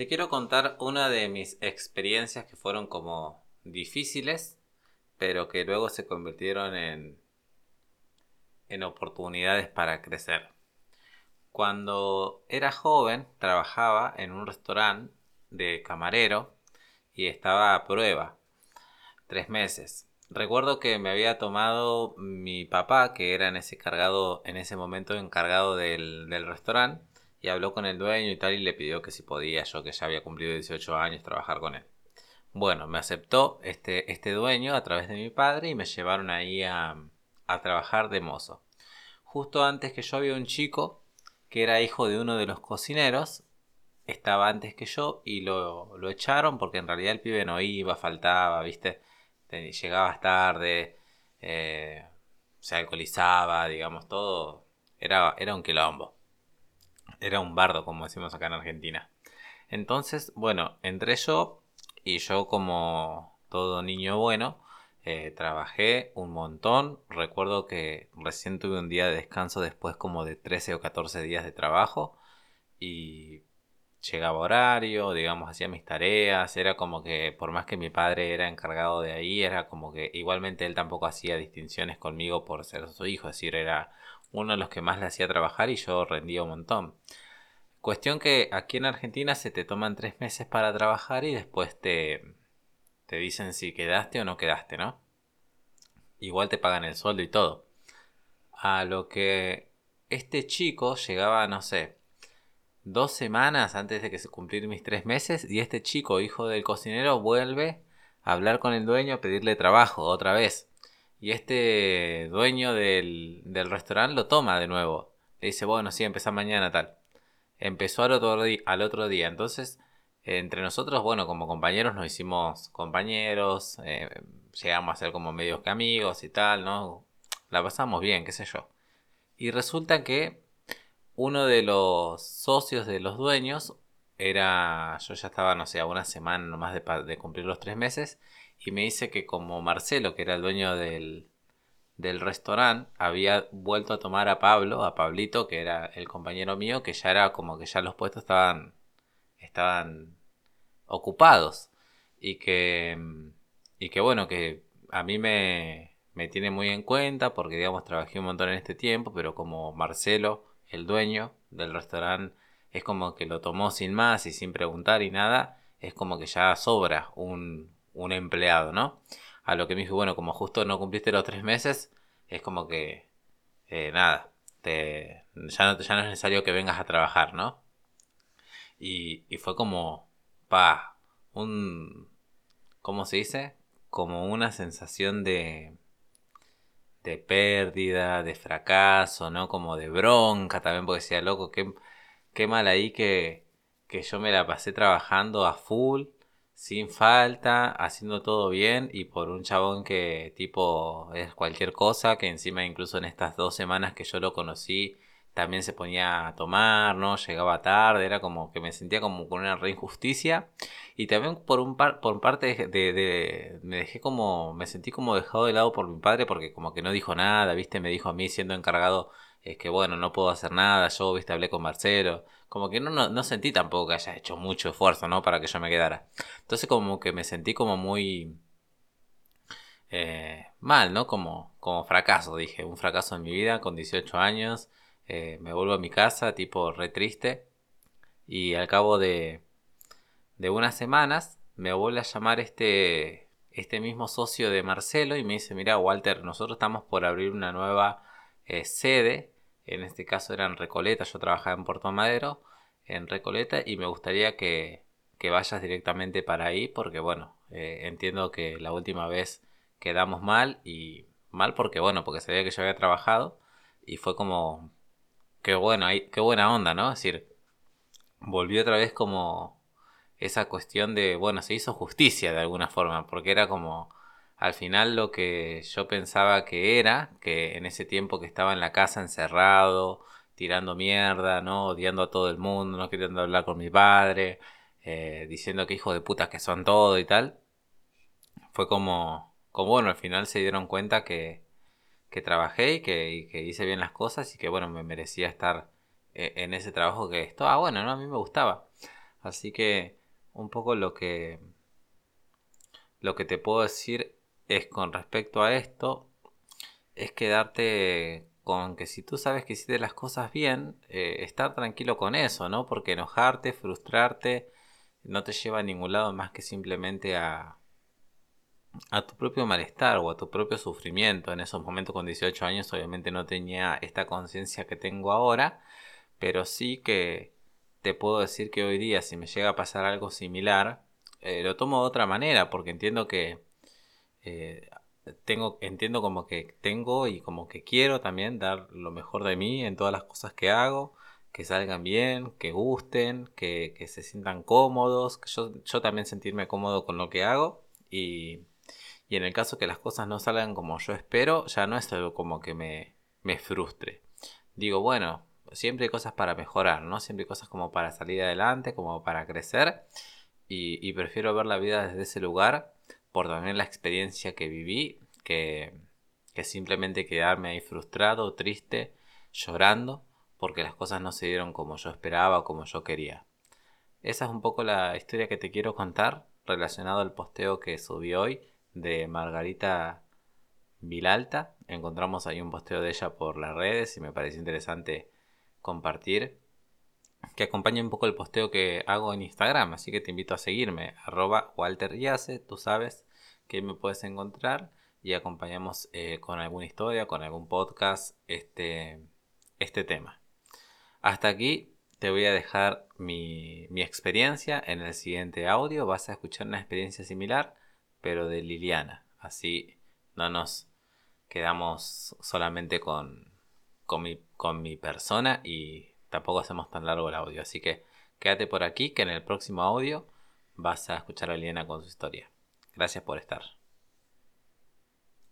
Te quiero contar una de mis experiencias que fueron como difíciles, pero que luego se convirtieron en, en oportunidades para crecer. Cuando era joven trabajaba en un restaurante de camarero y estaba a prueba, tres meses. Recuerdo que me había tomado mi papá, que era en ese, cargado, en ese momento encargado del, del restaurante, y habló con el dueño y tal, y le pidió que si podía, yo que ya había cumplido 18 años, trabajar con él. Bueno, me aceptó este, este dueño a través de mi padre y me llevaron ahí a, a trabajar de mozo. Justo antes que yo había un chico que era hijo de uno de los cocineros, estaba antes que yo y lo, lo echaron porque en realidad el pibe no iba, faltaba, ¿viste? llegabas tarde, eh, se alcoholizaba, digamos, todo. Era, era un quilombo. Era un bardo, como decimos acá en Argentina. Entonces, bueno, entré yo y yo como todo niño bueno, eh, trabajé un montón. Recuerdo que recién tuve un día de descanso después como de 13 o 14 días de trabajo. Y llegaba horario, digamos, hacía mis tareas, era como que por más que mi padre era encargado de ahí, era como que igualmente él tampoco hacía distinciones conmigo por ser su hijo, es decir, era uno de los que más le hacía trabajar y yo rendía un montón. Cuestión que aquí en Argentina se te toman tres meses para trabajar y después te, te dicen si quedaste o no quedaste, ¿no? Igual te pagan el sueldo y todo. A lo que este chico llegaba, no sé, dos semanas antes de que se cumplir mis tres meses y este chico, hijo del cocinero, vuelve a hablar con el dueño a pedirle trabajo otra vez. Y este dueño del, del restaurante lo toma de nuevo. Le dice, bueno, sí, empieza mañana tal. Empezó al otro, al otro día. Entonces, entre nosotros, bueno, como compañeros nos hicimos compañeros, eh, llegamos a ser como medios que amigos y tal, ¿no? La pasamos bien, qué sé yo. Y resulta que uno de los socios de los dueños era, yo ya estaba, no sé, una semana nomás de, cumplir los tres meses, y me dice que como Marcelo, que era el dueño del, del restaurante, había vuelto a tomar a Pablo, a Pablito, que era el compañero mío, que ya era como que ya los puestos estaban, estaban ocupados, y que, y que bueno, que a mí me, me tiene muy en cuenta, porque digamos, trabajé un montón en este tiempo, pero como Marcelo, el dueño del restaurante es como que lo tomó sin más y sin preguntar y nada, es como que ya sobra un, un empleado, ¿no? A lo que me dijo, bueno, como justo no cumpliste los tres meses, es como que, eh, nada, te, ya, no, ya no es necesario que vengas a trabajar, ¿no? Y, y fue como, pa, un, ¿cómo se dice? Como una sensación de, de pérdida, de fracaso, ¿no? Como de bronca también, porque decía, loco, qué, qué mal ahí que, que yo me la pasé trabajando a full, sin falta, haciendo todo bien, y por un chabón que tipo es cualquier cosa, que encima incluso en estas dos semanas que yo lo conocí, también se ponía a tomar, ¿no? Llegaba tarde, era como que me sentía como con una re injusticia. Y también por un par, por parte de, me dejé como, me sentí como dejado de lado por mi padre porque como que no dijo nada, ¿viste? Me dijo a mí siendo encargado, es que bueno, no puedo hacer nada, yo, ¿viste? Hablé con Marcelo. Como que no, no, sentí tampoco que haya hecho mucho esfuerzo, ¿no? Para que yo me quedara. Entonces como que me sentí como muy... Eh, mal, ¿no? Como, como fracaso, dije, un fracaso en mi vida con 18 años eh, me vuelvo a mi casa, tipo re triste. Y al cabo de, de unas semanas me vuelve a llamar este, este mismo socio de Marcelo y me dice, mira Walter, nosotros estamos por abrir una nueva eh, sede. En este caso era en Recoleta, yo trabajaba en Puerto Madero, en Recoleta, y me gustaría que, que vayas directamente para ahí porque bueno, eh, entiendo que la última vez quedamos mal y mal porque bueno, porque sabía que yo había trabajado y fue como Qué bueno, qué buena onda, ¿no? Es decir, volvió otra vez como esa cuestión de, bueno, se hizo justicia de alguna forma, porque era como al final lo que yo pensaba que era, que en ese tiempo que estaba en la casa encerrado, tirando mierda, ¿no? Odiando a todo el mundo, no queriendo hablar con mi padre, eh, diciendo que hijos de puta que son todo y tal, fue como, como bueno, al final se dieron cuenta que, que trabajé y que, hice bien las cosas y que bueno, me merecía estar eh, en ese trabajo que estaba bueno, ¿no? A mí me gustaba. Así que un poco lo que lo que te puedo decir es con respecto a esto es quedarte con que si tú sabes que hiciste las cosas bien, eh, estar tranquilo con eso, ¿no? Porque enojarte, frustrarte, no te lleva a ningún lado más que simplemente a, a tu propio malestar o a tu propio sufrimiento. En esos momentos con 18 años obviamente no tenía esta conciencia que tengo ahora, pero sí que te puedo decir que hoy día si me llega a pasar algo similar, eh, lo tomo de otra manera porque entiendo que eh, tengo, entiendo como que tengo y como que quiero también dar lo mejor de mí en todas las cosas que hago, que salgan bien, que gusten, que, se sientan cómodos, que yo, yo también sentirme cómodo con lo que hago y, y en el caso que las cosas no salgan como yo espero, ya no es como que me, me frustre. Digo, bueno, siempre hay cosas para mejorar, ¿no? Siempre hay cosas como para salir adelante, como para crecer. Y, prefiero ver la vida desde ese lugar por también la experiencia que viví, que, que simplemente quedarme ahí frustrado, triste, llorando, porque las cosas no se dieron como yo esperaba o como yo quería. Esa es un poco la historia que te quiero contar relacionado al posteo que subí hoy de Margarita Vilalta. Encontramos ahí un posteo de ella por las redes y me pareció interesante compartir. Que acompañe un poco el posteo que hago en Instagram. Así que te invito a seguirme. Arroba Walter Yace. Tú sabes que me puedes encontrar. Y acompañamos eh, con alguna historia, con algún podcast, este, este tema. Hasta aquí te voy a dejar mi, mi experiencia. En el siguiente audio vas a escuchar una experiencia similar, pero de Liliana. Así no nos quedamos solamente con, con, mi, con mi persona y tampoco hacemos tan largo el audio. Así que quédate por aquí que en el próximo audio vas a escuchar a Liliana con su historia. Gracias por estar.